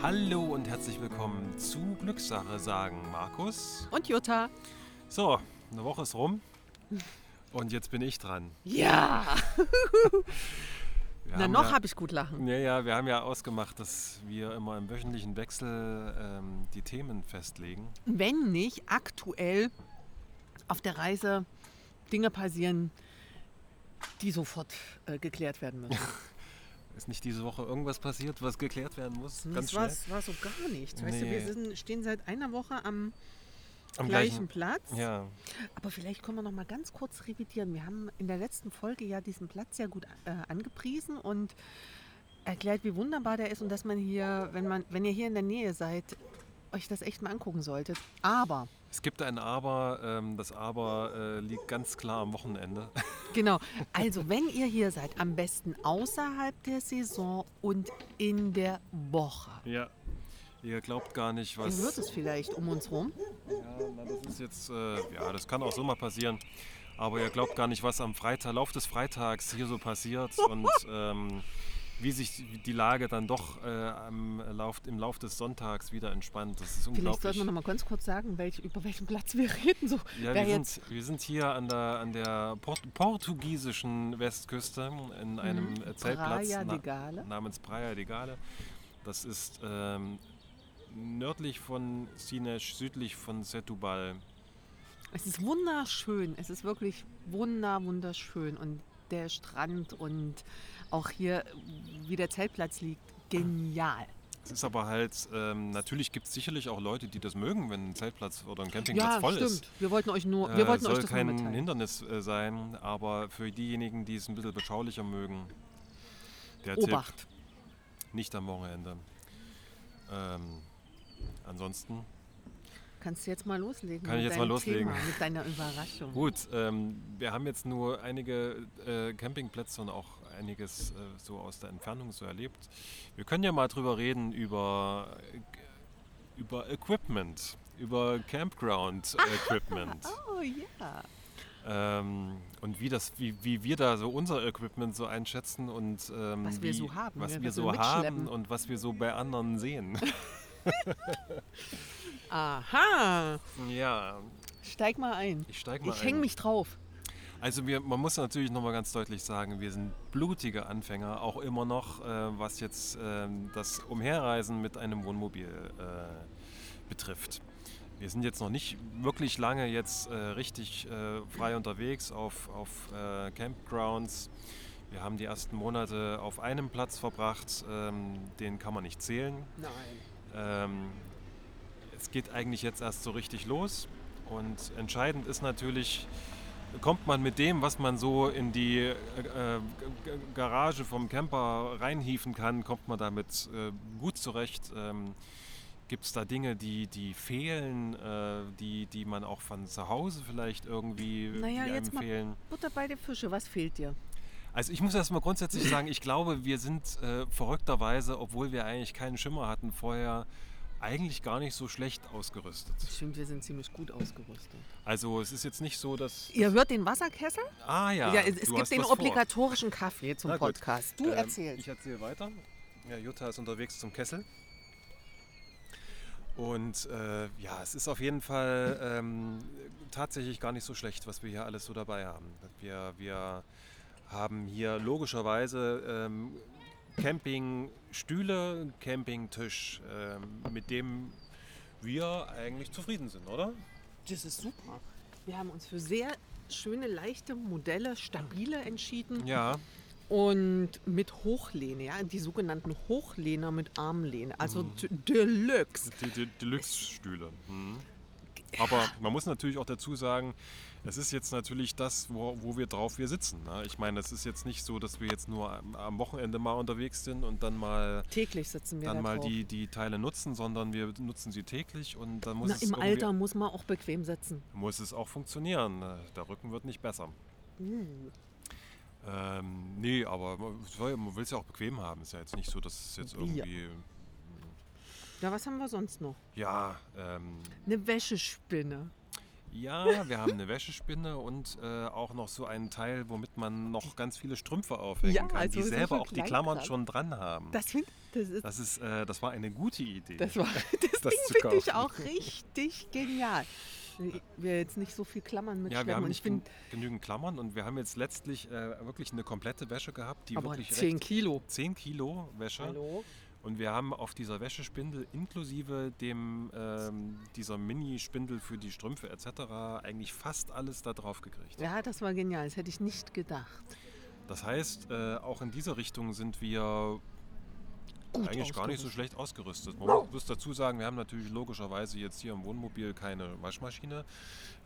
Hallo und herzlich willkommen zu Glückssache, sagen Markus. Und Jutta. So, eine Woche ist rum und jetzt bin ich dran. Ja. Na, noch ja, habe ich gut lachen. Ja, ja, wir haben ja ausgemacht, dass wir immer im wöchentlichen Wechsel ähm, die Themen festlegen. Wenn nicht aktuell auf der Reise Dinge passieren, die sofort äh, geklärt werden müssen. Ist nicht diese Woche irgendwas passiert, was geklärt werden muss? Ganz das schnell. war's- war so gar nichts. Weißt du, Nee. wir sind, stehen seit einer Woche am, Am gleichen Platz. Ja, Aber vielleicht können wir noch mal ganz kurz revidieren. Wir haben in der letzten Folge ja diesen Platz sehr gut äh, angepriesen und erklärt, wie wunderbar der ist und dass man hier, wenn man, wenn ihr hier in der Nähe seid, euch das echt mal angucken solltet. Aber es gibt ein Aber. Ähm, das Aber äh, liegt ganz klar am Wochenende. Genau. Also, wenn ihr hier seid, am besten außerhalb der Saison und in der Woche. ja. Ihr glaubt gar nicht, Ihr was. hört es vielleicht um uns rum. Ja, na, das ist jetzt, äh, ja, das kann auch so mal passieren. Aber ihr glaubt gar nicht, was am Freitag, Lauf des Freitags hier so passiert und ähm, wie sich die Lage dann doch äh, am Lauf, im Lauf des Sonntags wieder entspannt. Das ist Vielleicht unglaublich. sollten wir noch mal ganz kurz sagen, welch, über welchen Platz wir reden. So, ja, wir, jetzt, sind, wir sind hier an der, an der Port portugiesischen Westküste in einem äh, Zeltplatz Praia de Gale. namens Praia de Gale. Das ist ähm, nördlich von Sines, südlich von Setúbal. Es ist wunderschön. Es ist wirklich wunder, wunderschön. Und der Strand und auch hier, wie der Zeltplatz liegt, genial. Es ist aber halt, ähm, natürlich gibt es sicherlich auch Leute, die das mögen, wenn ein Zeltplatz oder ein Ja, Campingplatz voll stimmt. ist. Wir wollten euch nur, wir Äh, wollten soll euch das kein mitteilen. Hindernis äh, sein, aber für diejenigen, die es ein bisschen beschaulicher mögen, der Obacht. Tipp, nicht am Wochenende. Ähm, ansonsten, Kannst du jetzt mal loslegen? Kann ich jetzt mal loslegen? Thema, mit deiner Überraschung. gut, ähm, wir haben jetzt nur einige äh, Campingplätze und auch einiges äh, so aus der Entfernung so erlebt. Wir können ja mal drüber reden über, äh, über Equipment, über Campground-Equipment. Oh ja. Ähm, und wie, das, wie, wie wir da so unser Equipment so einschätzen und ähm, Was wir wie, so haben, was ja, wir wir so haben und was wir so bei anderen sehen. Aha. ja, Steig mal ein. ich steige mal Ich hänge mich drauf. Also wir, man muss natürlich nochmal ganz deutlich sagen, wir sind blutige Anfänger, auch immer noch, äh, was jetzt ähm, das Umherreisen mit einem Wohnmobil äh, betrifft. Wir sind jetzt noch nicht wirklich lange jetzt äh, richtig äh, frei unterwegs auf, auf äh, Campgrounds. Wir haben die ersten Monate auf einem Platz verbracht, ähm, den kann man nicht zählen. Nein. Ähm, es geht eigentlich jetzt erst so richtig los und entscheidend ist natürlich, kommt man mit dem, was man so in die äh, äh, Garage vom Camper reinhieven kann, kommt man damit äh, gut zurecht. Ähm, Gibt es da Dinge, die, die fehlen, äh, die, die man auch von zu Hause vielleicht irgendwie Naja, die jetzt einem mal- fehlen? Butter bei den Fische, was fehlt dir? Also ich muss erstmal grundsätzlich sagen, ich glaube, wir sind äh, verrückterweise, obwohl wir eigentlich keinen Schimmer hatten vorher, eigentlich gar nicht so schlecht ausgerüstet. Stimmt, wir sind ziemlich gut ausgerüstet. Also es ist jetzt nicht so, dass... Ihr hört den Wasserkessel? Ah ja, Ja, es, es gibt den was vor. obligatorischen Kaffee zum Na gut. Podcast. Du Ähm, erzählst. Ich erzähle weiter. Ja, Jutta ist unterwegs zum Kessel. Und äh, ja, es ist auf jeden Fall ähm, tatsächlich gar nicht so schlecht, was wir hier alles so dabei haben. Wir, wir haben hier logischerweise ähm, Campingstühle, Campingtisch, ähm, mit dem wir eigentlich zufrieden sind, oder? Das ist super. Wir haben uns für sehr schöne, leichte Modelle, stabile entschieden Ja, und mit Hochlehne, ja, die sogenannten Hochlehner mit Armlehne, also Mhm. Deluxe. Deluxe-Stühle. Mhm. Aber man muss natürlich auch dazu sagen, es ist jetzt natürlich das, wo, wo wir drauf wir sitzen. Ne? Ich meine, es ist jetzt nicht so, dass wir jetzt nur am, am Wochenende mal unterwegs sind und dann mal, Täglich sitzen wir dann da mal drauf. die, die Teile nutzen, sondern wir nutzen sie täglich und dann muss, Na, es, Im irgendwie- Alter muss man auch bequem sitzen. muss es auch funktionieren. Ne? Der Rücken wird nicht besser. Uh. Ähm, nee, aber man will es ja auch bequem haben. Ist ja jetzt nicht so, dass es jetzt Ja. irgendwie, Ja, was haben wir sonst noch? ja, ähm, Eine Wäschespinne. Ja, wir haben eine Wäschespinne und äh, auch noch so einen Teil, womit man noch ganz viele Strümpfe aufhängen Ja, kann, also die selber auch die Klammern Kleinkram. schon dran haben. Das, find, das, ist, Das, ist, äh, das war eine gute Idee. das, war, das, das Ding finde ich auch richtig genial. Wir jetzt nicht so viel Klammern ja, wir haben nicht gen genügend Klammern und wir haben jetzt letztlich äh, wirklich eine komplette Wäsche gehabt, die aber wirklich 10 recht, Kilo. 10 Kilo Wäsche. Hallo? Und wir haben auf dieser Wäschespindel inklusive dem, ähm, dieser Mini-Spindel für die Strümpfe etc. eigentlich fast alles da drauf gekriegt. Ja, das war genial. Das hätte ich nicht gedacht. Das heißt, äh, auch in dieser Richtung sind wir Gut eigentlich gar nicht so schlecht ausgerüstet. Man muss dazu sagen, wir haben natürlich logischerweise jetzt hier im Wohnmobil keine Waschmaschine.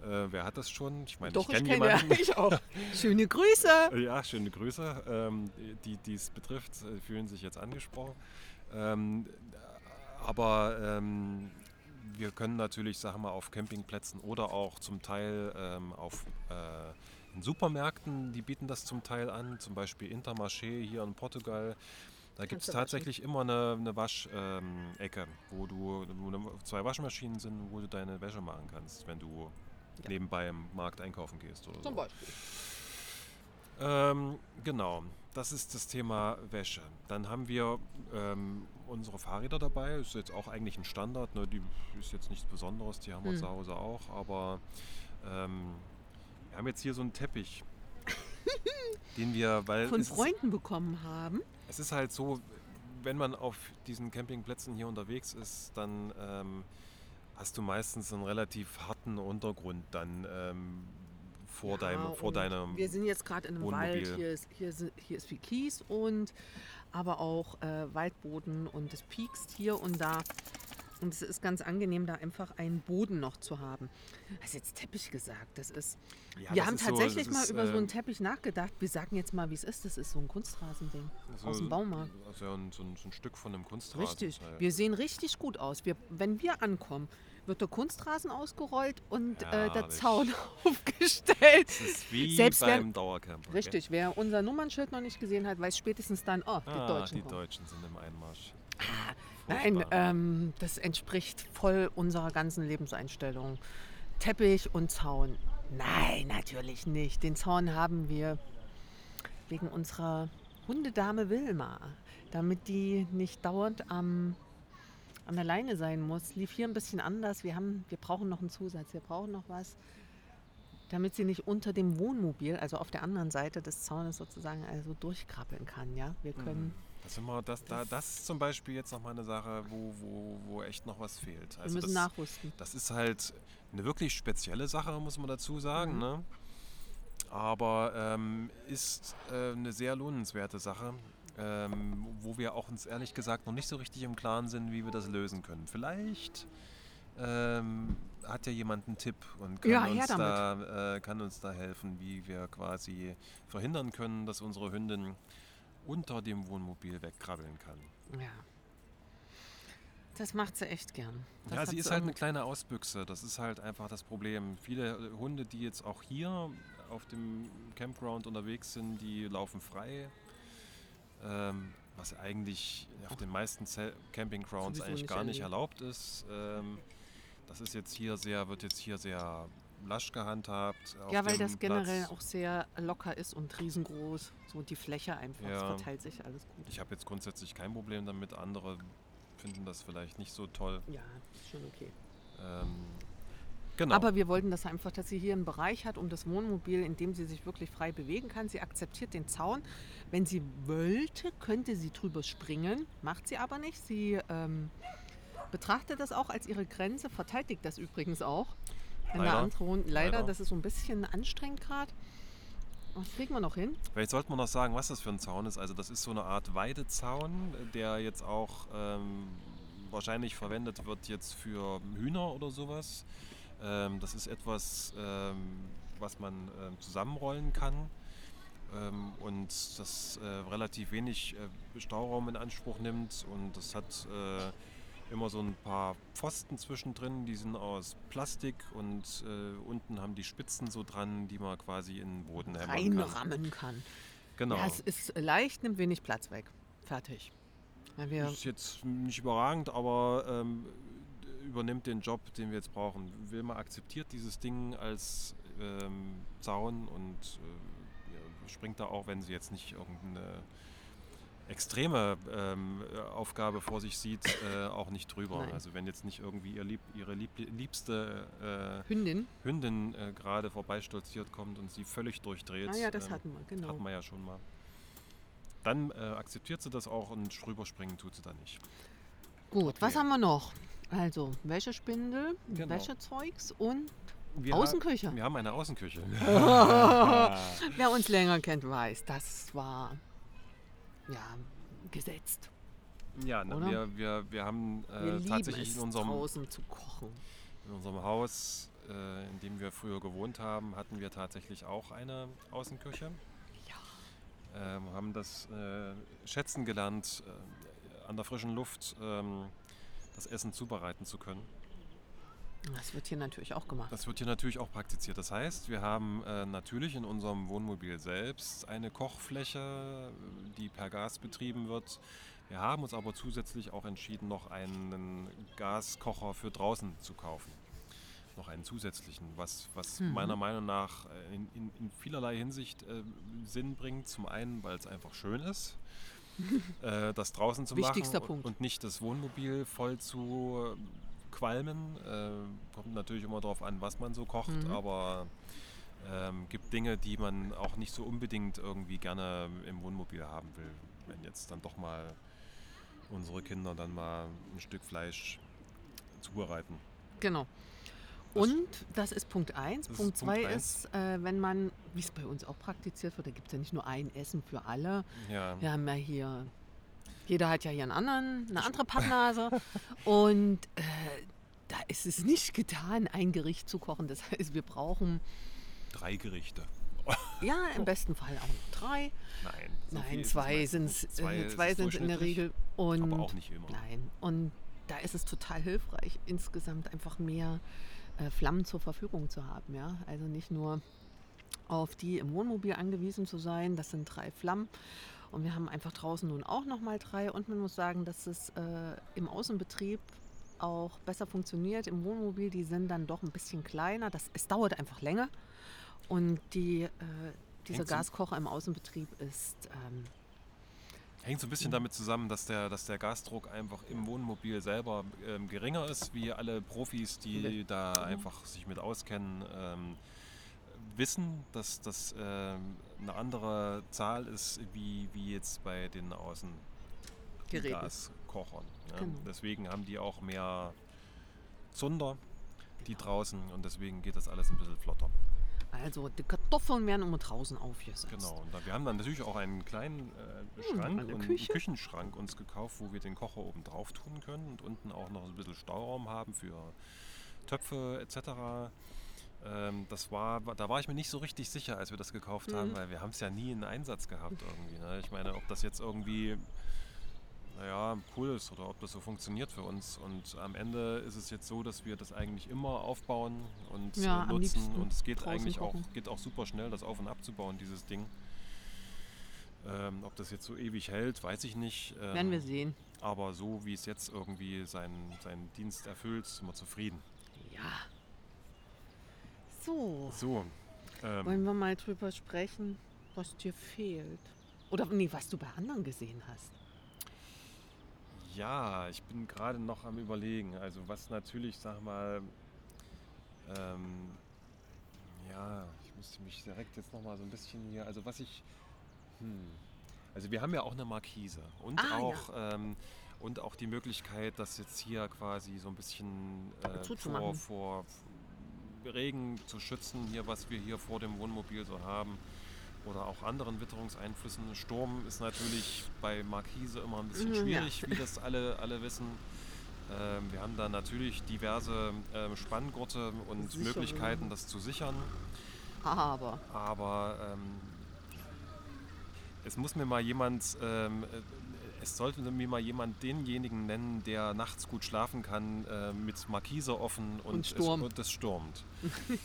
Äh, wer hat das schon? Ich meine, Doch, ich kenne ja, jemanden. ich auch. Schöne Grüße. Ja, schöne Grüße. Ähm, die, die es betrifft, äh, fühlen sich jetzt angesprochen. Ähm, aber ähm, wir können natürlich, sagen wir mal, auf Campingplätzen oder auch zum Teil ähm, auf äh, in Supermärkten, die bieten das zum Teil an, zum Beispiel Intermarché hier in Portugal. Da gibt es tatsächlich immer eine, eine Waschecke, wo du wo zwei Waschmaschinen sind, wo du deine Wäsche machen kannst, wenn du Ja. nebenbei im Markt einkaufen gehst oder so. Zum Beispiel. Ähm, genau, das ist das Thema Wäsche. Dann haben wir ähm, unsere Fahrräder dabei. Ist jetzt auch eigentlich ein Standard. Ne? Die ist jetzt nichts Besonderes, die haben wir Hm. zu Hause auch. Aber ähm, wir haben jetzt hier so einen Teppich, den wir, weil Von es ist, Freunden bekommen haben. es ist halt so, wenn man auf diesen Campingplätzen hier unterwegs ist, dann ähm, hast du meistens einen relativ harten Untergrund dann ähm, vor, Ja, deinem, vor deinem Wir sind jetzt gerade in einem Wohnmobil. Wald. Hier ist, hier, ist, hier ist viel Kies und aber auch äh, Waldboden und es piekst hier und da. Und es ist ganz angenehm, da einfach einen Boden noch zu haben. Hast jetzt Teppich gesagt? Das ist. Ja, wir das haben ist so- tatsächlich das mal ist, über so ähm, einen Teppich nachgedacht. Wir sagen jetzt mal, wie es ist. Das ist so ein Kunstrasending aus dem Baumarkt. Also ein- so, ein, so ein Stück von einem Kunstrasen. Richtig. halt. Wir sehen richtig gut aus. Wir, wenn wir ankommen, wird der Kunstrasen ausgerollt und äh, der Herrlich. Zaun aufgestellt. Das ist wie Selbst beim Dauercamper. gell? Richtig, wer unser Nummernschild noch nicht gesehen hat, weiß spätestens dann, oh, die Ah, Deutschen die kommen. Deutschen sind im Einmarsch. Nein, Furchtbar. ähm, das entspricht voll unserer ganzen Lebenseinstellung. Teppich und Zaun. Nein, natürlich nicht. Den Zaun haben wir wegen unserer Hundedame Wilma, damit die nicht dauernd am, an der Leine sein muss. Lief hier ein bisschen anders. Wir, haben, wir brauchen noch einen Zusatz. Wir brauchen noch was, damit sie nicht unter dem Wohnmobil, also auf der anderen Seite des Zaunes sozusagen, also durchkrabbeln kann. Ja, wir können. Das, sind wir, das, da, das ist zum Beispiel jetzt nochmal eine Sache, wo, wo, wo echt noch was fehlt. Wir Also müssen das, nachrüsten. das ist halt eine wirklich spezielle Sache, muss man dazu sagen. Mhm. Ne? Aber ähm, ist äh, eine sehr lohnenswerte Sache, ähm, wo wir auch uns ehrlich gesagt noch nicht so richtig im Klaren sind, wie wir das lösen können. Vielleicht ähm, hat ja jemand einen Tipp und kann, Ja, uns, da, äh, kann uns da helfen, wie wir quasi verhindern können, dass unsere Hündin unter dem Wohnmobil wegkrabbeln kann. Ja. Das macht sie echt gern. Das ja, sie ist halt eine kleine Ausbüchse. Das ist halt einfach das Problem. Viele Hunde, die jetzt auch hier auf dem Campground unterwegs sind, die laufen frei. Ähm, was eigentlich auf den meisten Campinggrounds eigentlich gar nicht erlaubt. ist. Ähm, das ist jetzt hier sehr, wird jetzt hier sehr lasch gehandhabt. Ja, weil das generell Platz. auch sehr locker ist und riesengroß. So die Fläche einfach. Es Ja. verteilt sich alles gut. Ich habe jetzt grundsätzlich kein Problem damit. Andere finden das vielleicht nicht so toll. Ja, ist schon okay. Ähm, genau. Aber wir wollten das einfach, dass sie hier einen Bereich hat um das Wohnmobil, in dem sie sich wirklich frei bewegen kann. Sie akzeptiert den Zaun. Wenn sie wollte, könnte sie drüber springen, macht sie aber nicht. Sie ähm, betrachtet das auch als ihre Grenze, verteidigt das übrigens auch. Leider. der andere leider, Leider. das ist so ein bisschen anstrengend gerade. Das kriegen wir noch hin. Vielleicht sollte man noch sagen, was das für ein Zaun ist. Also das ist so eine Art Weidezaun, der jetzt auch ähm, wahrscheinlich verwendet wird jetzt für Hühner oder sowas. Ähm, das ist etwas, ähm, was man ähm, zusammenrollen kann ähm, und das äh, relativ wenig äh, Stauraum in Anspruch nimmt. Und das hat äh, immer so ein paar Pfosten zwischendrin, die sind aus Plastik und äh, unten haben die Spitzen so dran, die man quasi in den Boden hämmern kann. Reinrammen kann. Genau. Ja, es ist leicht, nimmt wenig Platz weg. Fertig. Wir, ist jetzt nicht überragend, aber ähm, übernimmt den Job, den wir jetzt brauchen. Wilma akzeptiert dieses Ding als ähm, Zaun und äh, springt da auch, wenn sie jetzt nicht irgendeine extreme ähm, Aufgabe vor sich sieht, äh, auch nicht drüber. Nein. Also wenn jetzt nicht irgendwie ihr Lieb, ihre Lieb, liebste äh, Hündin. Hündin äh, gerade vorbeistolziert kommt und sie völlig durchdreht. Ah ja, das ähm, hatten wir, genau. hatten wir ja schon mal. Dann äh, akzeptiert sie das auch und rüberspringen tut sie da nicht. Gut, Okay. was haben wir noch? Also Wäschespindel, Genau. Wäschezeugs und Wir Außenküche. Ha wir haben eine Außenküche. Wer uns länger kennt, weiß, das war ja gesetzt. ja, ne, wir, wir, wir haben Wir äh, lieben tatsächlich in unserem, draußen zu kochen. in unserem Haus, äh, in dem wir früher gewohnt haben, hatten wir tatsächlich auch eine Außenküche. Ja. Ähm, haben das äh, schätzen gelernt, äh, an der frischen Luft ähm, das Essen zubereiten zu können. Das wird hier natürlich auch gemacht. Das wird hier natürlich auch praktiziert. Das heißt, wir haben äh, natürlich in unserem Wohnmobil selbst eine Kochfläche, die per Gas betrieben wird. Wir haben uns aber zusätzlich auch entschieden, noch einen Gaskocher für draußen zu kaufen. Noch einen zusätzlichen, was, was Mhm. meiner Meinung nach äh, in, in, in vielerlei Hinsicht äh, Sinn bringt. Zum einen, weil es einfach schön ist, äh, das draußen zu Wichtigster machen Punkt. und nicht das Wohnmobil voll zu qualmen. Äh, kommt natürlich immer darauf an, was man so kocht, Mhm. aber ähm, gibt Dinge, die man auch nicht so unbedingt irgendwie gerne im Wohnmobil haben will. Wenn jetzt dann doch mal unsere Kinder dann mal ein Stück Fleisch zubereiten. Genau. Das- Und das ist Punkt 1. Das ist Punkt Punkt 2 eins. ist, äh, wenn man, wie es bei uns auch praktiziert wird, da gibt es ja nicht nur ein Essen für alle. Ja, Wir haben ja hier, jeder hat ja hier einen anderen, eine andere Pappnase. Und äh, da ist es nicht getan, ein Gericht zu kochen. Das heißt, wir brauchen, drei Gerichte. ja, im besten Fall auch noch drei. Nein, so Nein, zwei sind es Zwei äh, zwei sind's in der Regel. Und aber auch nicht immer. Nein, und da ist es total hilfreich, insgesamt einfach mehr äh, Flammen zur Verfügung zu haben. Ja? Also nicht nur auf die im Wohnmobil angewiesen zu sein, das sind drei Flammen. Und wir haben einfach draußen nun auch nochmal drei. Und man muss sagen, dass es äh, im Außenbetrieb auch besser funktioniert. Im Wohnmobil, die sind dann doch ein bisschen kleiner. Das, es dauert einfach länger. Und die, äh, dieser Gaskocher im Außenbetrieb ist ähm, Hängt so ein bisschen damit zusammen, dass der, dass der Gasdruck einfach im Wohnmobil selber ähm, geringer ist, wie alle Profis, die da Mhm. einfach sich mit auskennen, ähm, wissen, dass das ähm, eine andere Zahl ist, wie, wie jetzt bei den Außen Geräten. Gaskochern. Ja. Genau. Deswegen haben die auch mehr Zunder, die draußen, und deswegen geht das alles ein bisschen flotter. Also die Kartoffeln werden immer draußen aufgesetzt. Genau, und da, wir haben dann natürlich auch einen kleinen äh, Schrank eine und Küche. einen Küchenschrank uns gekauft, wo wir den Kocher oben drauf tun können und unten auch noch ein bisschen Stauraum haben für Töpfe etc. Ähm, das war, da war ich mir nicht so richtig sicher, als wir das gekauft haben, Mhm. weil wir haben es ja nie in Einsatz gehabt irgendwie. Ne? Ich meine, ob das jetzt irgendwie naja, cool ist oder ob das so funktioniert für uns. Und am Ende ist es jetzt so, dass wir das eigentlich immer aufbauen und Ja, äh, nutzen. Und es geht eigentlich auch, geht auch super schnell, das auf und abzubauen, dieses Ding. Ähm, ob das jetzt so ewig hält, weiß ich nicht. Ähm, Werden wir sehen. aber so wie es jetzt irgendwie seinen, seinen Dienst erfüllt, sind wir zufrieden. Ja. So, So. Ähm, wollen wir mal drüber sprechen, was dir fehlt. Oder nee, was du bei anderen gesehen hast. Ja, ich bin gerade noch am Überlegen. Also was natürlich, sag mal, ähm, ja, ich müsste mich direkt jetzt noch mal so ein bisschen hier, also was ich, hm, also wir haben ja auch eine Markise und Ah, ja. auch ähm, und auch die Möglichkeit, das jetzt hier quasi so ein bisschen äh, vor, vor Regen zu schützen, hier was wir hier vor dem Wohnmobil so haben oder auch anderen Witterungseinflüssen. Sturm ist natürlich bei Markise immer ein bisschen Mhm, ja. schwierig, wie das alle, alle wissen. Ähm, wir haben da natürlich diverse ähm, Spanngurte und Sicherungen. Möglichkeiten, das zu sichern. Aber Aber ähm, es muss mir mal jemand, ähm, äh, es sollte mir mal jemand denjenigen nennen, der nachts gut schlafen kann, äh, mit Markise offen und, Und Sturm. Es, und es stürmt.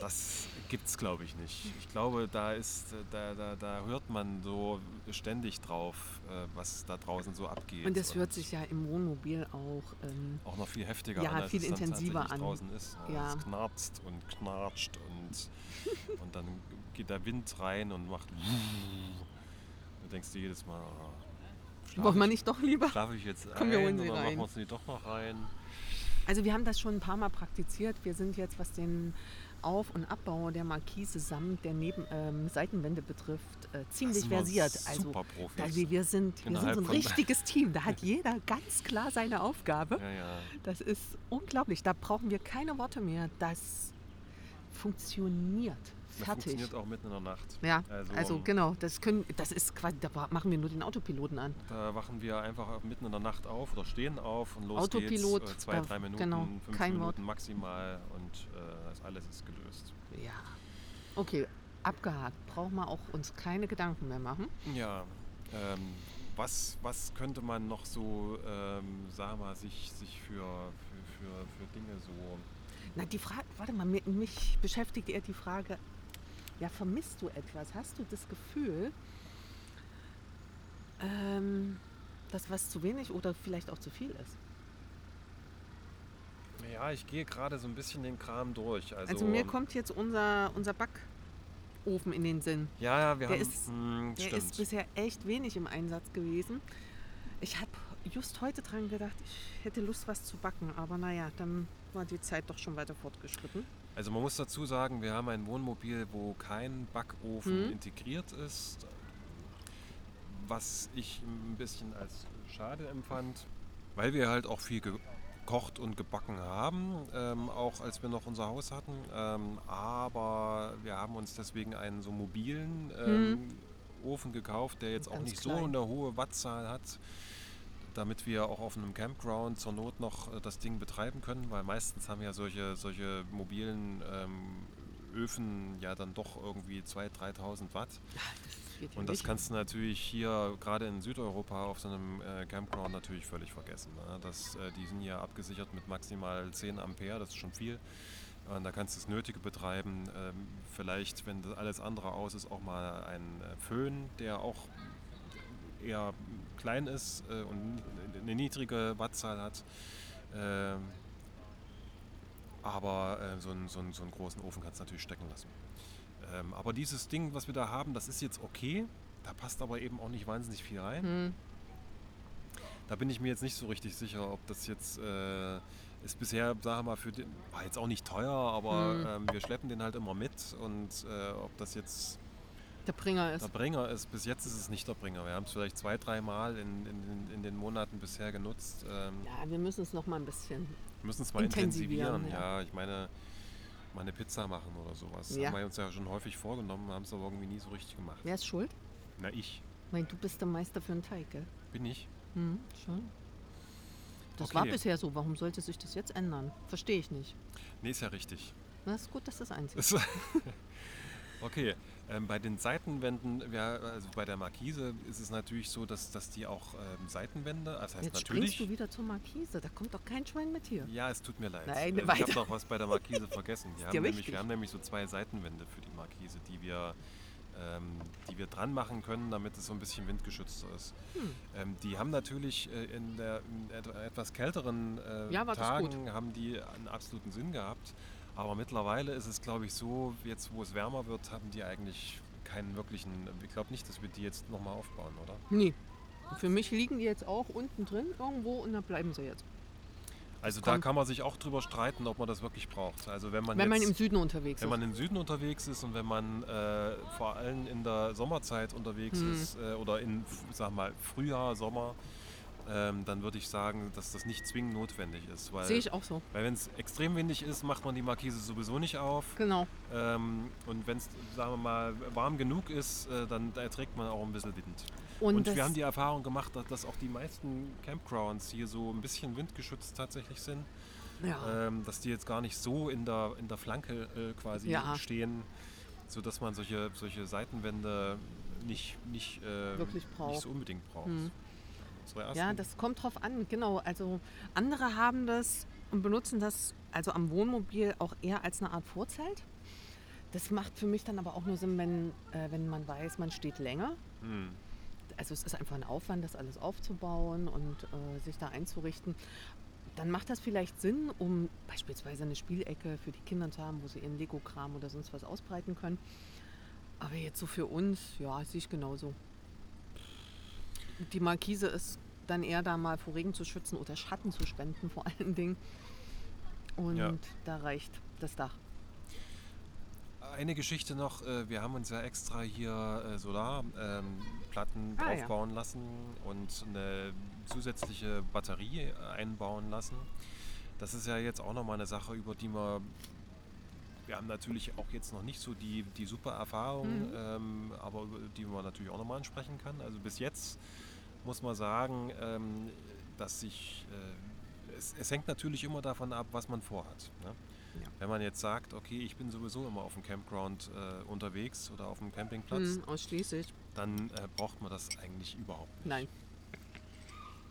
Das gibt's, glaube ich, nicht. Ich glaube, da ist, da, da, da hört man so ständig drauf, äh, was da draußen so abgeht. Und das hört sich ja im Wohnmobil auch. Ähm, auch noch viel heftiger ja, an, als viel es dann intensiver tatsächlich an. draußen ist. Ja. Es knarzt und knatscht und, und dann geht der Wind rein und macht. Du denkst dir jedes Mal, ah, schlaf Wollen wir ich- nicht doch lieber? Schlafe ich jetzt Komm, wir ein holen sie oder rein. machen wir uns die doch noch rein? Also wir haben das schon ein paar Mal praktiziert. Wir sind jetzt, was den Auf- und Abbau der Markise samt der Neben ähm, Seitenwände betrifft, äh, ziemlich sind wir versiert. Also, Super Profis. also wir sind, wir sind Innerhalb so ein von- richtiges Team. Da hat jeder ganz klar seine Aufgabe. ja, ja. Das ist unglaublich. Da brauchen wir keine Worte mehr. Das funktioniert. Das Fertig. funktioniert auch mitten in der Nacht. Ja, Also, also, ähm, genau, das können, das ist quasi, da machen wir nur den Autopiloten an. Da wachen wir einfach mitten in der Nacht auf oder stehen auf und los Autopilot, geht's. Äh, zwei, drei Minuten, genau, fünf kein Minuten Wort. maximal und äh, das alles ist gelöst. Ja. Okay, abgehakt. Brauchen wir auch uns keine Gedanken mehr machen. Ja, ähm, was, was könnte man noch so, ähm, sag mal, sich, sich für, für, für, für Dinge so... Na, die Frage, warte mal, mi- mich beschäftigt eher die Frage, ja, vermisst du etwas? Hast du das Gefühl, ähm, dass was zu wenig oder vielleicht auch zu viel ist? Ja, ich gehe gerade so ein bisschen den Kram durch. Also, Also, mir kommt jetzt unser, unser Backofen in den Sinn. Ja, ja, wir der haben... ist- mh, Der stimmt. ist bisher echt wenig im Einsatz gewesen. Ich habe just heute dran gedacht, ich hätte Lust, was zu backen. Aber naja, dann war die Zeit doch schon weiter fortgeschritten. Also man muss dazu sagen, wir haben ein Wohnmobil, wo kein Backofen Mhm. integriert ist, was ich ein bisschen als schade empfand, weil wir halt auch viel gekocht und gebacken haben, ähm, auch als wir noch unser Haus hatten. Ähm, aber wir haben uns deswegen einen so mobilen ähm, Ofen gekauft, der jetzt auch Mhm. Nicht so klein. eine hohe Wattzahl hat, damit wir auch auf einem Campground zur Not noch äh, das Ding betreiben können, weil meistens haben ja solche, solche mobilen ähm, Öfen ja dann doch irgendwie 2.000, 3.000 Watt. Das Und das kannst du natürlich hier gerade in Südeuropa auf so einem äh, Campground natürlich völlig vergessen. Ne? Das, äh, die sind ja abgesichert mit maximal 10 Ampere, das ist schon viel. Und da kannst du das Nötige betreiben. Ähm, vielleicht, wenn alles andere aus ist, auch mal ein äh, Föhn, der auch eher klein ist äh, und eine niedrige Wattzahl hat. Ähm, aber äh, so, einen, so, einen, so einen großen Ofen kannst du natürlich stecken lassen. Ähm, aber dieses Ding, was wir da haben, das ist jetzt okay. Da passt aber eben auch nicht wahnsinnig viel rein. Hm. Da bin ich mir jetzt nicht so richtig sicher, ob das jetzt äh, ist bisher, sagen wir mal, für den, war jetzt auch nicht teuer, aber Hm. ähm, wir schleppen den halt immer mit und äh, ob das jetzt Der Bringer ist. der Bringer ist, bis jetzt ist es nicht der Bringer. Wir haben es vielleicht zwei, dreimal in, in, in, den Monaten bisher genutzt. Ähm, Ja, wir müssen es noch mal ein bisschen. müssen es mal Intensivieren, intensivieren. ja. Ja. ich meine, mal eine Pizza machen oder sowas. Ja. Haben wir uns ja schon häufig vorgenommen, haben es aber irgendwie nie so richtig gemacht. Wer ist schuld? Na, ich. Weil du bist der Meister für einen Teig, gell? Bin ich. Hm, schon. Das Okay. war bisher so. Warum sollte sich das jetzt ändern? Verstehe ich nicht. Nee, ist ja richtig. Das ist gut, dass das einzig Das- okay, ähm, bei den Seitenwänden, ja, also bei der Markise ist es natürlich so, dass, dass die auch ähm, Seitenwände, das heißt Jetzt natürlich. springst du wieder zur Markise. Da kommt doch kein Schwein mit hier. Ja, es tut mir leid. Nein, Ähm, ich weiter. habe noch was bei der Markise vergessen. Wir Ist haben, nämlich, wichtig. wir haben nämlich so zwei Seitenwände für die Markise, die wir, ähm, die wir dran machen können, damit es so ein bisschen windgeschützter ist. Hm. Ähm, die haben natürlich äh, in, der, in et- etwas kälteren äh, Ja, war das Tagen haben die einen absoluten Sinn gehabt. Aber mittlerweile ist es, glaube ich, so, jetzt wo es wärmer wird, haben die eigentlich keinen wirklichen. Ich glaube nicht, dass wir die jetzt nochmal aufbauen, oder? Nee. Für mich liegen die jetzt auch unten drin irgendwo und da bleiben sie jetzt. Also da kommt- kann man sich auch drüber streiten, ob man das wirklich braucht. Also wenn man Wenn man jetzt, im Süden unterwegs Wenn ist. man im Süden unterwegs ist und wenn man äh, vor allem in der Sommerzeit unterwegs Hm. ist äh, oder in, sag mal, Frühjahr, Sommer, ähm, dann würde ich sagen, dass das nicht zwingend notwendig ist. Weil, Sehe ich auch so. weil wenn es extrem windig ist, macht man die Markise sowieso nicht auf. Genau. Ähm, und wenn es, sagen wir mal, warm genug ist, äh, dann erträgt man auch ein bisschen Wind. Und, Und, wir haben die Erfahrung gemacht, dass, dass auch die meisten Campgrounds hier so ein bisschen windgeschützt tatsächlich sind ja, ähm, dass die jetzt gar nicht so in der, in der Flanke äh, quasi Ja. stehen, sodass man solche, solche Seitenwände nicht, nicht, äh, Wirklich braucht. nicht so unbedingt braucht. Hm. Unsere ersten, ja, das kommt drauf an. Genau. Also andere haben das und benutzen das also am Wohnmobil auch eher als eine Art Vorzelt. Das macht für mich dann aber auch nur Sinn, wenn, äh, wenn man weiß, man steht länger. Hm. Also es ist einfach ein Aufwand, das alles aufzubauen und äh, sich da einzurichten. Dann macht das vielleicht Sinn, um beispielsweise eine Spielecke für die Kinder zu haben, wo sie ihren Lego-Kram oder sonst was ausbreiten können. Aber jetzt so für uns, ja, sehe ich genauso. Die Markise ist dann eher da mal vor Regen zu schützen oder Schatten zu spenden vor allen Dingen. Und Ja. da reicht das Dach. Eine Geschichte noch, äh, wir haben uns ja extra hier äh, Solarplatten Ah, ja. draufbauen lassen und eine zusätzliche Batterie äh, einbauen lassen. Das ist ja jetzt auch nochmal eine Sache, über die wir, wir haben natürlich auch jetzt noch nicht so die, die super Erfahrung, Mhm. ähm, aber über die man natürlich auch nochmal ansprechen kann. Also bis jetzt muss man sagen, ähm, dass sich, äh, es, es hängt natürlich immer davon ab, was man vorhat. Ne? Ja. Wenn man jetzt sagt, okay, ich bin sowieso immer auf dem Campground äh, unterwegs oder auf dem Campingplatz, Mhm, ausschließlich. dann äh, braucht man das eigentlich überhaupt nicht. Nein.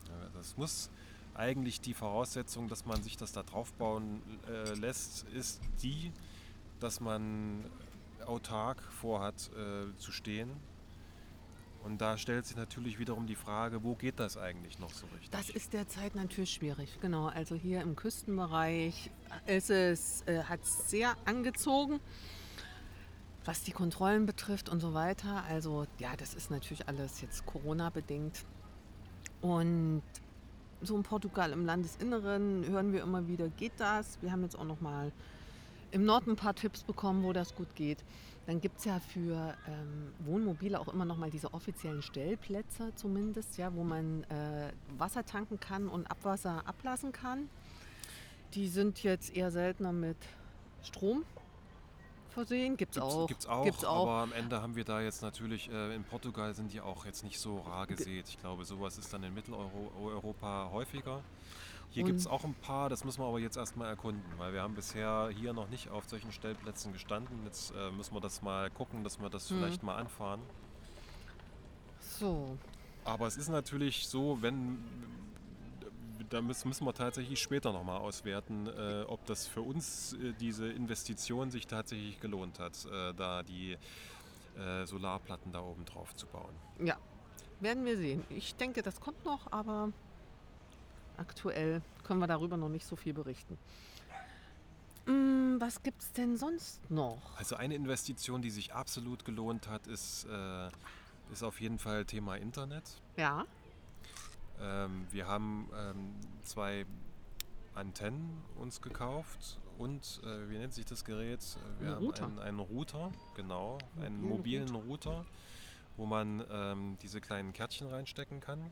Ja, Das muss eigentlich die Voraussetzung, dass man sich das da draufbauen äh, lässt, ist die, dass man autark vorhat äh, zu stehen. Und da stellt sich natürlich wiederum die Frage, wo geht das eigentlich noch so richtig? Das ist derzeit natürlich schwierig. Genau, also hier im Küstenbereich ist es, äh, hat es sehr angezogen, was die Kontrollen betrifft und so weiter. Also ja, das ist natürlich alles jetzt Corona-bedingt. Und so in Portugal im Landesinneren hören wir immer wieder, geht das? Wir haben jetzt auch noch mal im Norden ein paar Tipps bekommen, wo das gut geht. Dann gibt es ja für ähm, Wohnmobile auch immer noch mal diese offiziellen Stellplätze zumindest, ja, wo man äh, Wasser tanken kann und Abwasser ablassen kann. Die sind jetzt eher seltener mit Strom versehen. Gibt es auch. Gibt's auch, Gibt's auch. aber am Ende haben wir da jetzt natürlich, äh, in Portugal sind die auch jetzt nicht so rar gesät. Ich glaube, sowas ist dann in Mitteleuropa häufiger. Hier gibt es auch ein paar, das müssen wir aber jetzt erstmal erkunden, weil wir haben bisher hier noch nicht auf solchen Stellplätzen gestanden. Jetzt äh, müssen wir das mal gucken, dass wir das Mhm. vielleicht mal anfahren. So, Aber es ist natürlich so, wenn, da müssen, müssen wir tatsächlich später nochmal auswerten, äh, ob das für uns äh, diese Investition sich tatsächlich gelohnt hat, äh, da die äh, Solarplatten da oben drauf zu bauen. ja, werden wir sehen. Ich denke, das kommt noch, aber aktuell können wir darüber noch nicht so viel berichten. Mm, was gibt es denn sonst noch? Also eine Investition, die sich absolut gelohnt hat, ist, äh, ist auf jeden Fall Thema Internet. Ja, Ähm, wir haben ähm, zwei Antennen uns gekauft und äh, wie nennt sich das Gerät? Wir Ein haben Router. einen, einen Router, genau, einen Mobilen mobilen Router, wo man ähm, diese kleinen Kärtchen reinstecken kann.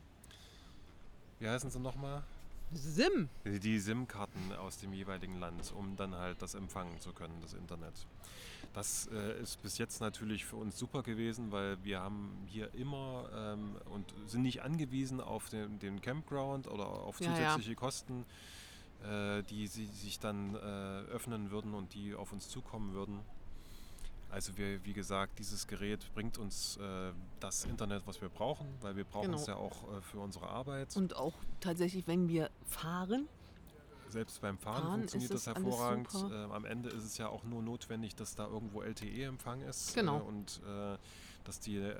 Wie heißen sie nochmal? Sim. Die- Die SIM-Karten aus dem jeweiligen Land, um dann halt das empfangen zu können, das Internet. Das äh, ist bis jetzt natürlich für uns super gewesen, weil wir haben hier immer ähm, und sind nicht angewiesen auf den, den Campground oder auf Ja, ja. zusätzliche Kosten, äh, die sie sich dann äh, öffnen würden und die auf uns zukommen würden. Also wir, wie gesagt, dieses Gerät bringt uns äh, das Internet, was wir brauchen, weil wir brauchen es Genau. ja auch äh, für unsere Arbeit. Und auch tatsächlich, wenn wir fahren, Selbst beim Fahren, Fahren funktioniert das es hervorragend. Ähm, am Ende ist es ja auch nur notwendig, dass da irgendwo LTE-Empfang ist Genau. äh, und äh, dass die äh,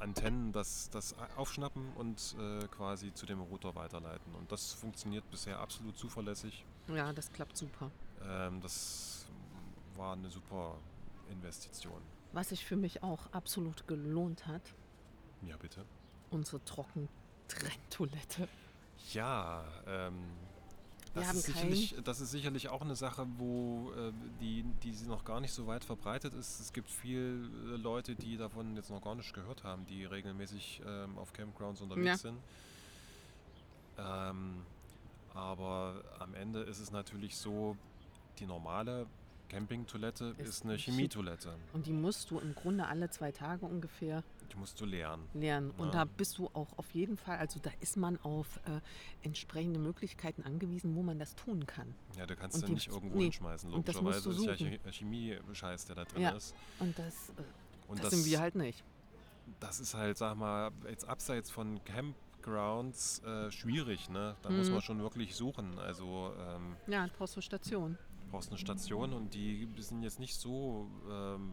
Antennen das, das aufschnappen und äh, quasi zu dem Router weiterleiten. Und das funktioniert bisher absolut zuverlässig. ja, das klappt super. Ähm, das war eine super Investition. Was sich für mich auch absolut gelohnt hat, Ja, bitte. unsere Trockentrenntoilette. Ja, ähm, Wir das, haben ist sicherlich, das ist sicherlich auch eine Sache, wo äh, die, die noch gar nicht so weit verbreitet ist. Es gibt viele Leute, die davon jetzt noch gar nicht gehört haben, die regelmäßig ähm, auf Campgrounds unterwegs Ja. sind. Ähm, aber am Ende ist es natürlich so, die normale Campingtoilette Ist ist eine eine Chemie- Chemietoilette. Und die musst du im Grunde alle zwei Tage ungefähr Die musst du leeren. lernen. Und Ja. da bist du auch auf jeden Fall, also da ist man auf äh, entsprechende Möglichkeiten angewiesen, wo man das tun kann. Ja, du kannst Und ja nicht irgendwo nee, hinschmeißen. und das musst Logischerweise du ist ja Chemie-Scheiß, der da drin Ja. ist. Und das, äh, Und das, sind wir halt nicht. das ist halt, sag mal, jetzt abseits von Campgrounds äh, schwierig, ne? Da muss Mhm. man schon wirklich suchen. Also ähm, Ja, brauchst du Station. Du brauchst eine Station und die sind jetzt nicht so ähm,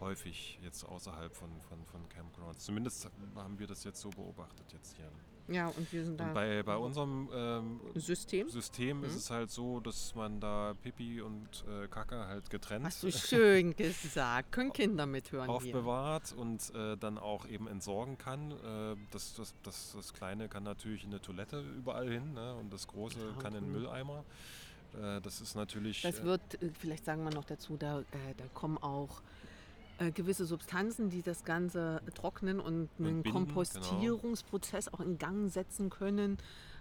häufig jetzt außerhalb von, von, von Campgrounds. Zumindest haben wir das jetzt so beobachtet jetzt hier. Ja, und wir sind da. Und bei, bei unserem ähm, System? System Mhm. ist es halt so, dass man da Pipi und äh, Kacke halt getrennt Hast du schön gesagt. Können Kinder mithören hier. aufbewahrt und äh, dann auch eben entsorgen kann. Äh, das, das, das, das Kleine kann natürlich in eine Toilette überall hin ne? und das Große Ja, kann in den cool. Mülleimer. Äh, das ist natürlich. Das äh, wird, äh, vielleicht sagen wir noch dazu, da, äh, da kommen auch äh, gewisse Substanzen, die das Ganze trocknen und einen binden, genau. Kompostierungsprozess auch in Gang setzen können.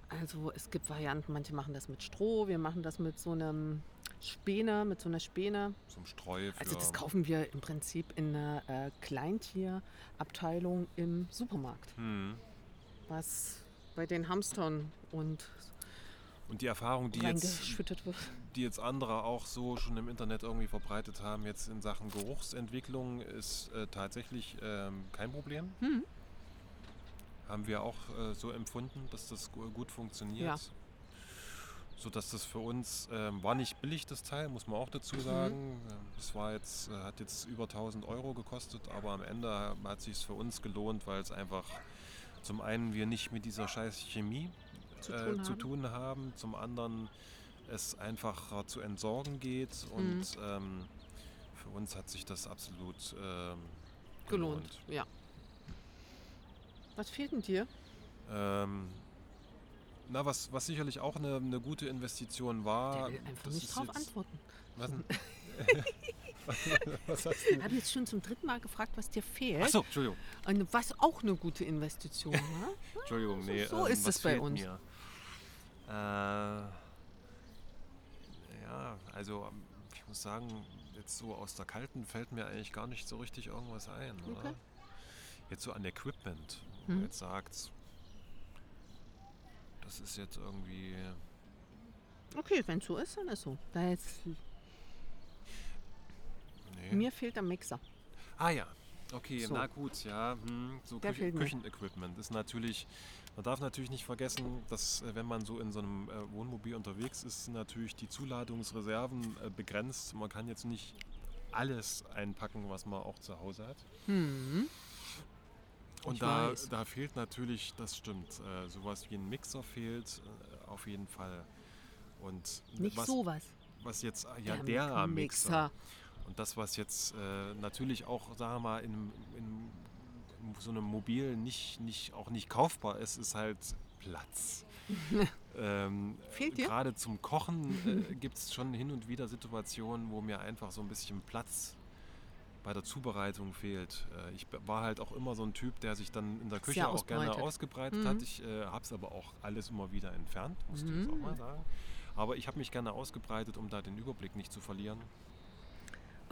Also es gibt Varianten, manche machen das mit Stroh, wir machen das mit so einem Späne, mit so einer Späne. zum Streu für. Also das kaufen wir im Prinzip in einer äh, Kleintierabteilung im Supermarkt, Hm. was bei den Hamstern und Und die Erfahrung, die jetzt, die jetzt andere auch so schon im Internet irgendwie verbreitet haben, jetzt in Sachen Geruchsentwicklung, ist äh, tatsächlich ähm, kein Problem. Hm. Haben wir auch äh, so empfunden, dass das gu- gut funktioniert. Ja. So dass das für uns ähm, war nicht billig, das Teil, muss man auch dazu sagen. Ähm, Es war jetzt, äh, hat jetzt über 1000 Euro gekostet, aber am Ende hat sich für uns gelohnt, weil es einfach zum einen wir nicht mit dieser scheiß Chemie Zu äh, tun zu haben. tun haben, zum anderen es einfacher zu entsorgen geht Mhm. und ähm, für uns hat sich das absolut ähm, Gelohnt, ja. Was fehlt denn dir? Ähm, na, was, was sicherlich auch eine, eine gute Investition war. Der will einfach nicht drauf antworten. Was, denn? was hast du? Ich habe jetzt schon zum dritten Mal gefragt, was dir fehlt. Achso, Entschuldigung. Und was auch eine gute Investition war. Entschuldigung, nee. so ähm, ist es bei uns. Mir? Äh, ja, also ähm, ich muss sagen, jetzt so aus der Kalten fällt mir eigentlich gar nicht so richtig irgendwas ein. Oder? Okay. Jetzt so an Equipment, wo man jetzt sagt, das ist jetzt irgendwie. Okay, wenn es so ist, dann ist so. Da jetzt, Nee. mir fehlt der Mixer. Ah ja, okay, So. na gut, ja. Hm, so Der mir. Küchenequipment ist natürlich, man darf natürlich nicht vergessen, dass äh, wenn man so in so einem äh, Wohnmobil unterwegs ist, natürlich die Zuladungsreserven äh, begrenzt. Man kann jetzt nicht alles einpacken, was man auch zu Hause hat. Hm. Und da, da fehlt natürlich, das stimmt, äh, sowas wie ein Mixer fehlt äh, auf jeden Fall. Und Nicht was, sowas. was jetzt, ja, der, Der Mixer. Und das, was jetzt äh, natürlich auch, sagen wir mal, in, in, in so einem Mobil nicht, nicht, auch nicht kaufbar ist, ist halt Platz. ähm, Fehlt dir? Gerade zum Kochen äh, gibt es schon hin und wieder Situationen, wo mir einfach so ein bisschen Platz bei der Zubereitung fehlt. Äh, ich war halt auch immer so ein Typ, der sich dann in der Küche auch gerne ausgebreitet Mhm. hat. Ich äh, habe es aber auch alles immer wieder entfernt, musst du jetzt auch Mhm. mal sagen. Aber ich habe mich gerne ausgebreitet, um da den Überblick nicht zu verlieren.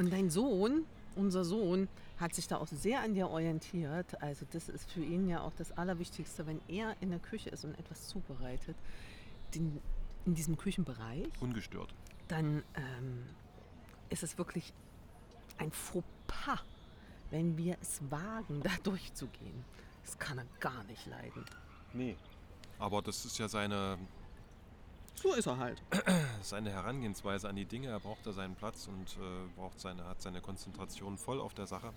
Und dein Sohn, unser Sohn, hat sich da auch sehr an dir orientiert. Also das ist für ihn ja auch das Allerwichtigste, wenn er in der Küche ist und etwas zubereitet, den, in diesem Küchenbereich, Ungestört. dann ähm, ist es wirklich ein Fauxpas, wenn wir es wagen, da durchzugehen. Das kann er gar nicht leiden. Nee. Aber das ist ja seine, So ist er halt. seine Herangehensweise an die Dinge. Er braucht da seinen Platz und äh, braucht seine, hat seine Konzentration voll auf der Sache.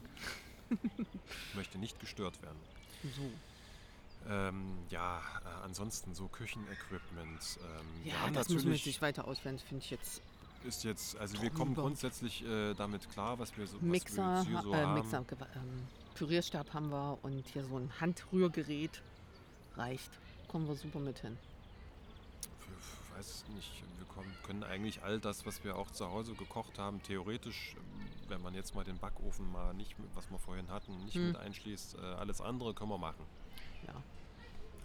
Möchte nicht gestört werden. So. Ähm, ja, äh, ansonsten so Küchenequipment. Ähm, wir Ja, haben das müssen wir natürlich sich weiter auswählen, finde ich jetzt. ist jetzt, also wir kommen drüber. grundsätzlich äh, damit klar, was wir so, was Mixer, wir jetzt hier so äh, haben. Mixer ähm, Pürierstab haben wir und hier so ein Handrührgerät reicht. Kommen wir super mit hin. Ich weiß es nicht. Wir können eigentlich all das, was wir auch zu Hause gekocht haben, theoretisch, ähm, wenn man jetzt mal den Backofen mal nicht, mit, was wir vorhin hatten, nicht Hm. mit einschließt, äh, alles andere können wir machen. Ja,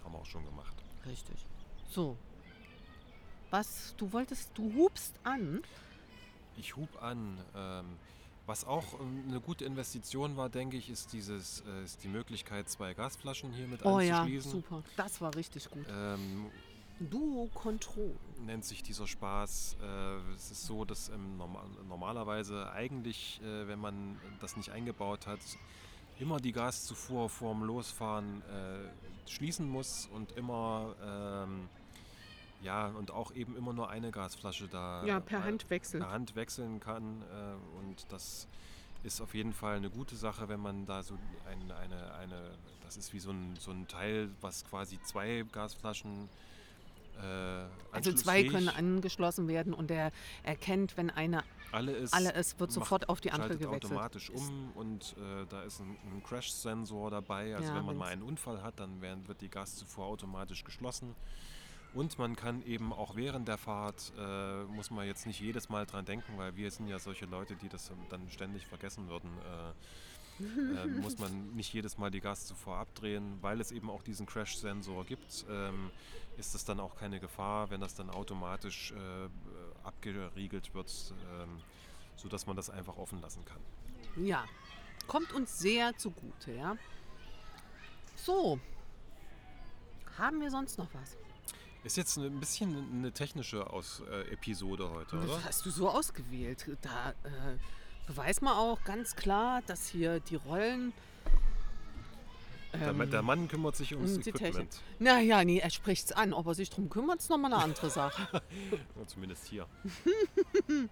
Haben wir auch schon gemacht. richtig. So. Was, du wolltest, du hubst an. Ich hub an. Ähm, was auch ähm, eine gute Investition war, denke ich, ist, dieses, äh, ist die Möglichkeit, zwei Gasflaschen hier mit Oh ja, anzuschließen. super. Das war richtig gut. Ähm, Duo Control. nennt sich dieser Spaß. Äh, es ist so, dass ähm, norma normalerweise eigentlich, äh, wenn man das nicht eingebaut hat, immer die Gaszufuhr vorm Losfahren äh, schließen muss und immer ähm, ja, und auch eben immer nur eine Gasflasche da Ja, per äh, Hand wechseln. per Hand wechseln kann. Äh, und das ist auf jeden Fall eine gute Sache, wenn man da so ein, eine, eine, das ist wie so ein, so ein Teil, was quasi zwei Gasflaschen Also zwei können angeschlossen werden und er erkennt, wenn eine alle ist, alle ist, wird sofort auf die andere gewechselt. automatisch um und äh, da ist ein, ein Crash-Sensor dabei. Also Ja, wenn man mal einen Unfall hat, dann werden, wird die Gaszufuhr automatisch geschlossen. Und man kann eben auch während der Fahrt, äh, muss man jetzt nicht jedes Mal dran denken, weil wir sind ja solche Leute, die das dann ständig vergessen würden. Äh, äh, muss man nicht jedes Mal die Gaszufuhr abdrehen, weil es eben auch diesen Crash-Sensor gibt, ähm, ist es dann auch keine Gefahr, wenn das dann automatisch äh, abgeriegelt wird, ähm, sodass man das einfach offen lassen kann. Ja, kommt uns sehr zugute, ja. So, haben wir sonst noch was? Ist jetzt ein bisschen eine technische Aus äh, Episode heute, oder? Das hast du so ausgewählt. Da äh, beweist man auch ganz klar, dass hier die Rollen. Der, Ma- der Mann kümmert sich ums ähm, die Technik. Equipment, Naja, nee, er spricht es an. Ob er sich drum kümmert, ist nochmal eine andere Sache. Zumindest hier.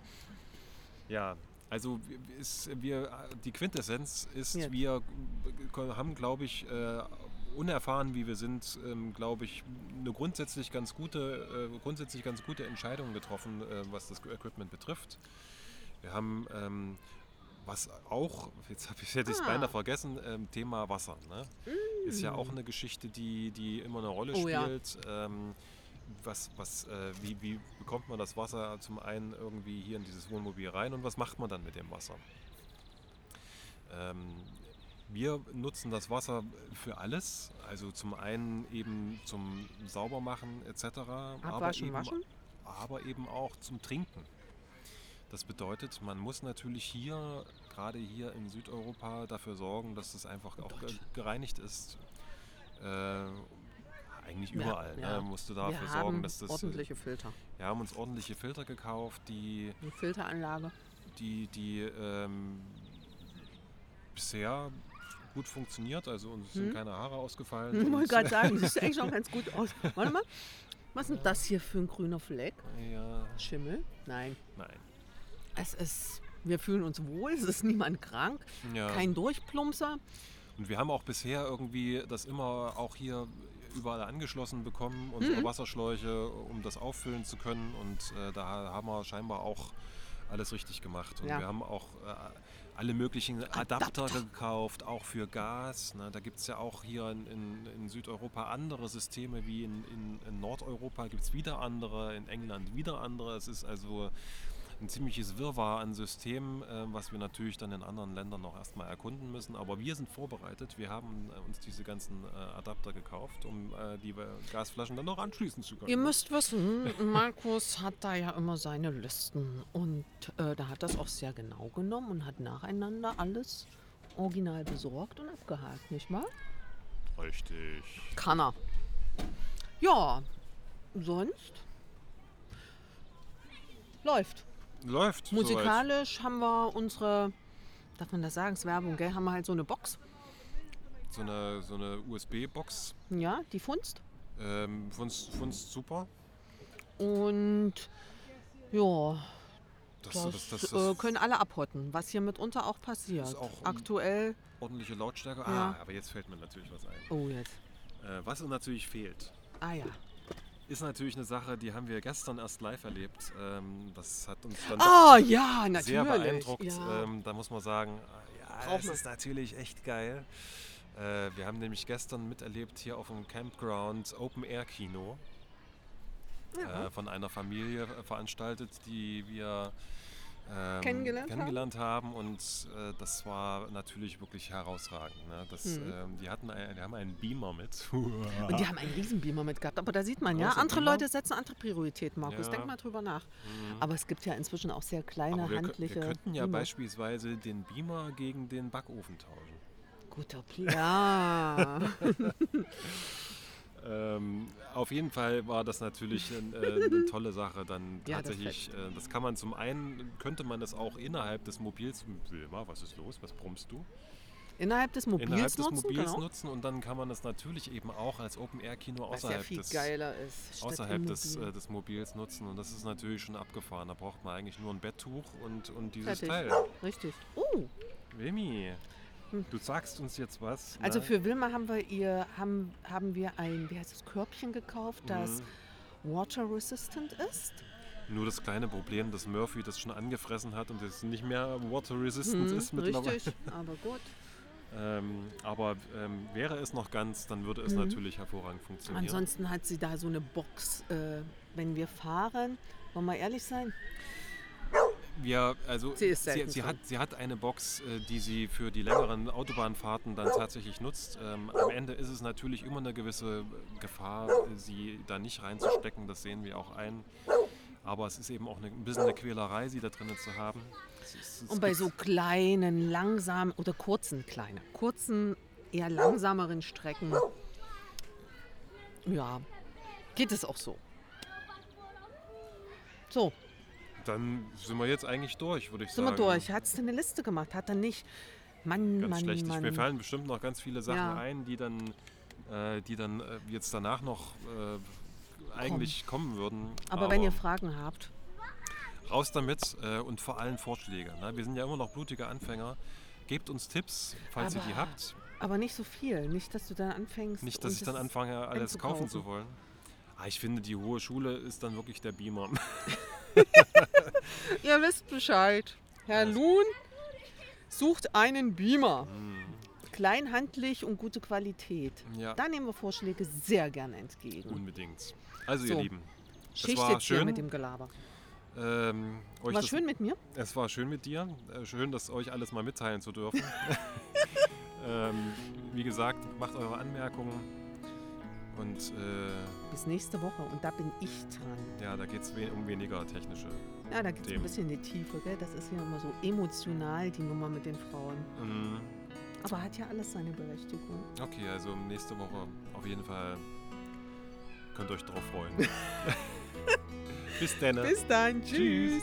ja, also ist, wir, die Quintessenz ist, Ja. wir haben, glaube ich, äh, unerfahren wie wir sind, ähm, glaube ich, eine grundsätzlich ganz gute, äh, grundsätzlich ganz gute Entscheidung getroffen, äh, was das Equipment betrifft. Wir haben ähm, was auch, jetzt habe ich hätte ich es Ah. beinahe vergessen, ähm, Thema Wasser. Ne? Ist ja auch eine Geschichte, die, die immer eine Rolle Mm. Oh ja. spielt. Ähm, was, was, äh, wie, wie bekommt man das Wasser zum einen irgendwie hier in dieses Wohnmobil rein und was macht man dann mit dem Wasser? Ähm, wir nutzen das Wasser für alles, also zum einen eben zum Saubermachen etc., aber Abwaschen, eben, waschen? aber eben auch zum Trinken. Das bedeutet, man muss natürlich hier, gerade hier in Südeuropa, dafür sorgen, dass es einfach auch ge- gereinigt ist. Äh, eigentlich Ja, überall. ja. Ne? Musst du Wir dafür haben sorgen, dass das. ordentliche Filter. Wir haben uns ordentliche Filter gekauft, die, Eine Filteranlage. die, die ähm, bisher gut funktioniert. Also uns sind Hm? keine Haare ausgefallen. Ich wollte gerade sagen, das sieht eigentlich schon ganz gut aus. Warte mal. Was ist denn das hier für ein grüner Fleck? ja, Schimmel? Nein. nein. Es ist. Wir fühlen uns wohl, es ist niemand krank, Ja. kein Durchplumpser. Und wir haben auch bisher irgendwie das immer auch hier überall angeschlossen bekommen, unsere Mhm. Wasserschläuche, um das auffüllen zu können. Und äh, da haben wir scheinbar auch alles richtig gemacht. Und Ja. wir haben auch äh, alle möglichen Adapter, Adapter. gekauft, auch für Gas. Ne? Da gibt es ja auch hier in, in, in Südeuropa andere Systeme wie in, in, in Nordeuropa gibt es wieder andere, in England wieder andere. Es ist also ein ziemliches Wirrwarr an Systemen, äh, was wir natürlich dann in anderen Ländern noch erstmal erkunden müssen. Aber wir sind vorbereitet. Wir haben äh, uns diese ganzen äh, Adapter gekauft, um äh, die Gasflaschen dann noch anschließen zu können. Ihr müsst wissen, Markus hat da ja immer seine Listen und äh, da hat das auch sehr genau genommen und hat nacheinander alles original besorgt und abgehakt, nicht wahr? Richtig. Kann er. Ja, sonst läuft. Läuft. soweit. Musikalisch haben wir unsere, darf man das sagen, ist Werbung, gell? Haben wir halt so eine Box. So eine, so eine USB-Box. Ja, die Funst. Ähm, Funst, Funst super. Und ja, Das, das, das, das, äh, können alle abhotten, was hier mitunter auch passiert. Ist auch, Aktuell. ordentliche Lautstärke. Ja. Ah, aber jetzt fällt mir natürlich was ein. Oh, jetzt. Äh, was natürlich fehlt, Ah ja. Ist natürlich eine Sache, die haben wir gestern erst live erlebt. Ähm, das hat uns dann Oh ja, sehr beeindruckt. Ja. Ähm, da muss man sagen, äh, ja, das ist natürlich echt geil. Äh, wir haben nämlich gestern miterlebt hier auf dem Campground Open Air Kino Ja. äh, von einer Familie äh, veranstaltet, die wir ähm, Kennengelernt haben? kennengelernt haben. Und äh, das war natürlich wirklich herausragend. Ne? Das, Mhm. ähm, die, hatten ein, die haben einen Beamer mit. Und die haben einen Riesenbeamer mitgehabt. Aber da sieht man ja, andere Beamer. Leute setzen andere Prioritäten, Markus. Ja. Denk mal drüber nach. Mhm. Aber es gibt ja inzwischen auch sehr kleine, Aber wir, handliche. wir könnten ja Beamer. beispielsweise den Beamer gegen den Backofen tauschen. Guter Plan. Ähm, auf jeden Fall war das natürlich äh, eine tolle Sache. Dann Ja, das äh, das kann man zum einen, könnte man das auch innerhalb des Mobils. Wilma, was ist los? Was brummst du? Innerhalb des Mobils innerhalb des nutzen, Mobils genau. nutzen und dann kann man es natürlich eben auch als Open-Air-Kino Was ja außerhalb, viel des, geiler ist. außerhalb des, äh, des Mobils nutzen und das ist natürlich schon abgefahren. Da braucht man eigentlich nur ein Betttuch und, und dieses Fertig. Teil. Richtig. Oh, Wemi, Hm. du sagst uns jetzt was. also ne? für Wilma haben wir ihr haben, haben wir ein, wie heißt das, Körbchen gekauft, das Mhm. water resistant ist. Nur das kleine Problem, dass Murphy das schon angefressen hat und es nicht mehr water resistant Mhm, ist mittlerweile. richtig, aber gut. Ähm, aber ähm, wäre es noch ganz, dann würde es Mhm. natürlich hervorragend funktionieren. Ansonsten hat sie da so eine Box, äh, wenn wir fahren. Wollen wir ehrlich sein? Wir, also Sie ist sie, sie, hat, sie hat eine Box, äh, die sie für die längeren Autobahnfahrten dann tatsächlich nutzt. Ähm, am Ende ist es natürlich immer eine gewisse Gefahr, sie da nicht reinzustecken. Das sehen wir auch ein. Aber es ist eben auch eine, ein bisschen eine Quälerei, sie da drinnen zu haben. Es ist- es Und bei so kleinen, langsamen oder kurzen, kleiner, kurzen, eher langsameren Strecken, ja, geht es auch so. So, Dann sind wir jetzt eigentlich durch, würde ich sind sagen. wir durch. Hat es eine Liste gemacht? Hat er nicht? Mann, Ganz Mann, schlecht. Mann. mir fallen bestimmt noch ganz viele Sachen Ja. ein, die dann, äh, die dann äh, jetzt danach noch äh, eigentlich kommen würden. Aber wenn ihr Fragen habt, raus damit äh, und vor allem Vorschläge. Ne? Wir sind ja immer noch blutige Anfänger. Gebt uns Tipps, falls ihr die Aber habt. aber nicht so viel. Nicht, dass du dann anfängst. Nicht, dass ich dann anfange, alles kaufen zu wollen. Ah, ich finde, die hohe Schule ist dann wirklich der Beamer. Ihr wisst Bescheid. Herr Luhn sucht einen Beamer. Hm, Klein, handlich und gute Qualität. ja, Da nehmen wir Vorschläge sehr gerne entgegen. unbedingt. Also, So. ihr Lieben, Schicht war jetzt hier schön. mit dem Gelaber. ähm, euch War das, schön mit mir. es war schön mit dir. Äh, schön, das euch alles mal mitteilen zu dürfen. ähm, wie gesagt, macht eure Anmerkungen. Und äh, Bis nächste Woche. Und da bin ich dran. ja, da geht es we um weniger technische. Ja, da geht es ein bisschen in die Tiefe. Gell? Das ist ja immer so emotional, die Nummer mit den Frauen. Mm, Aber hat ja alles seine Berechtigung. Okay, also nächste Woche auf jeden Fall könnt ihr euch drauf freuen. Bis dann. Bis dann. Tschüss. Tschüss.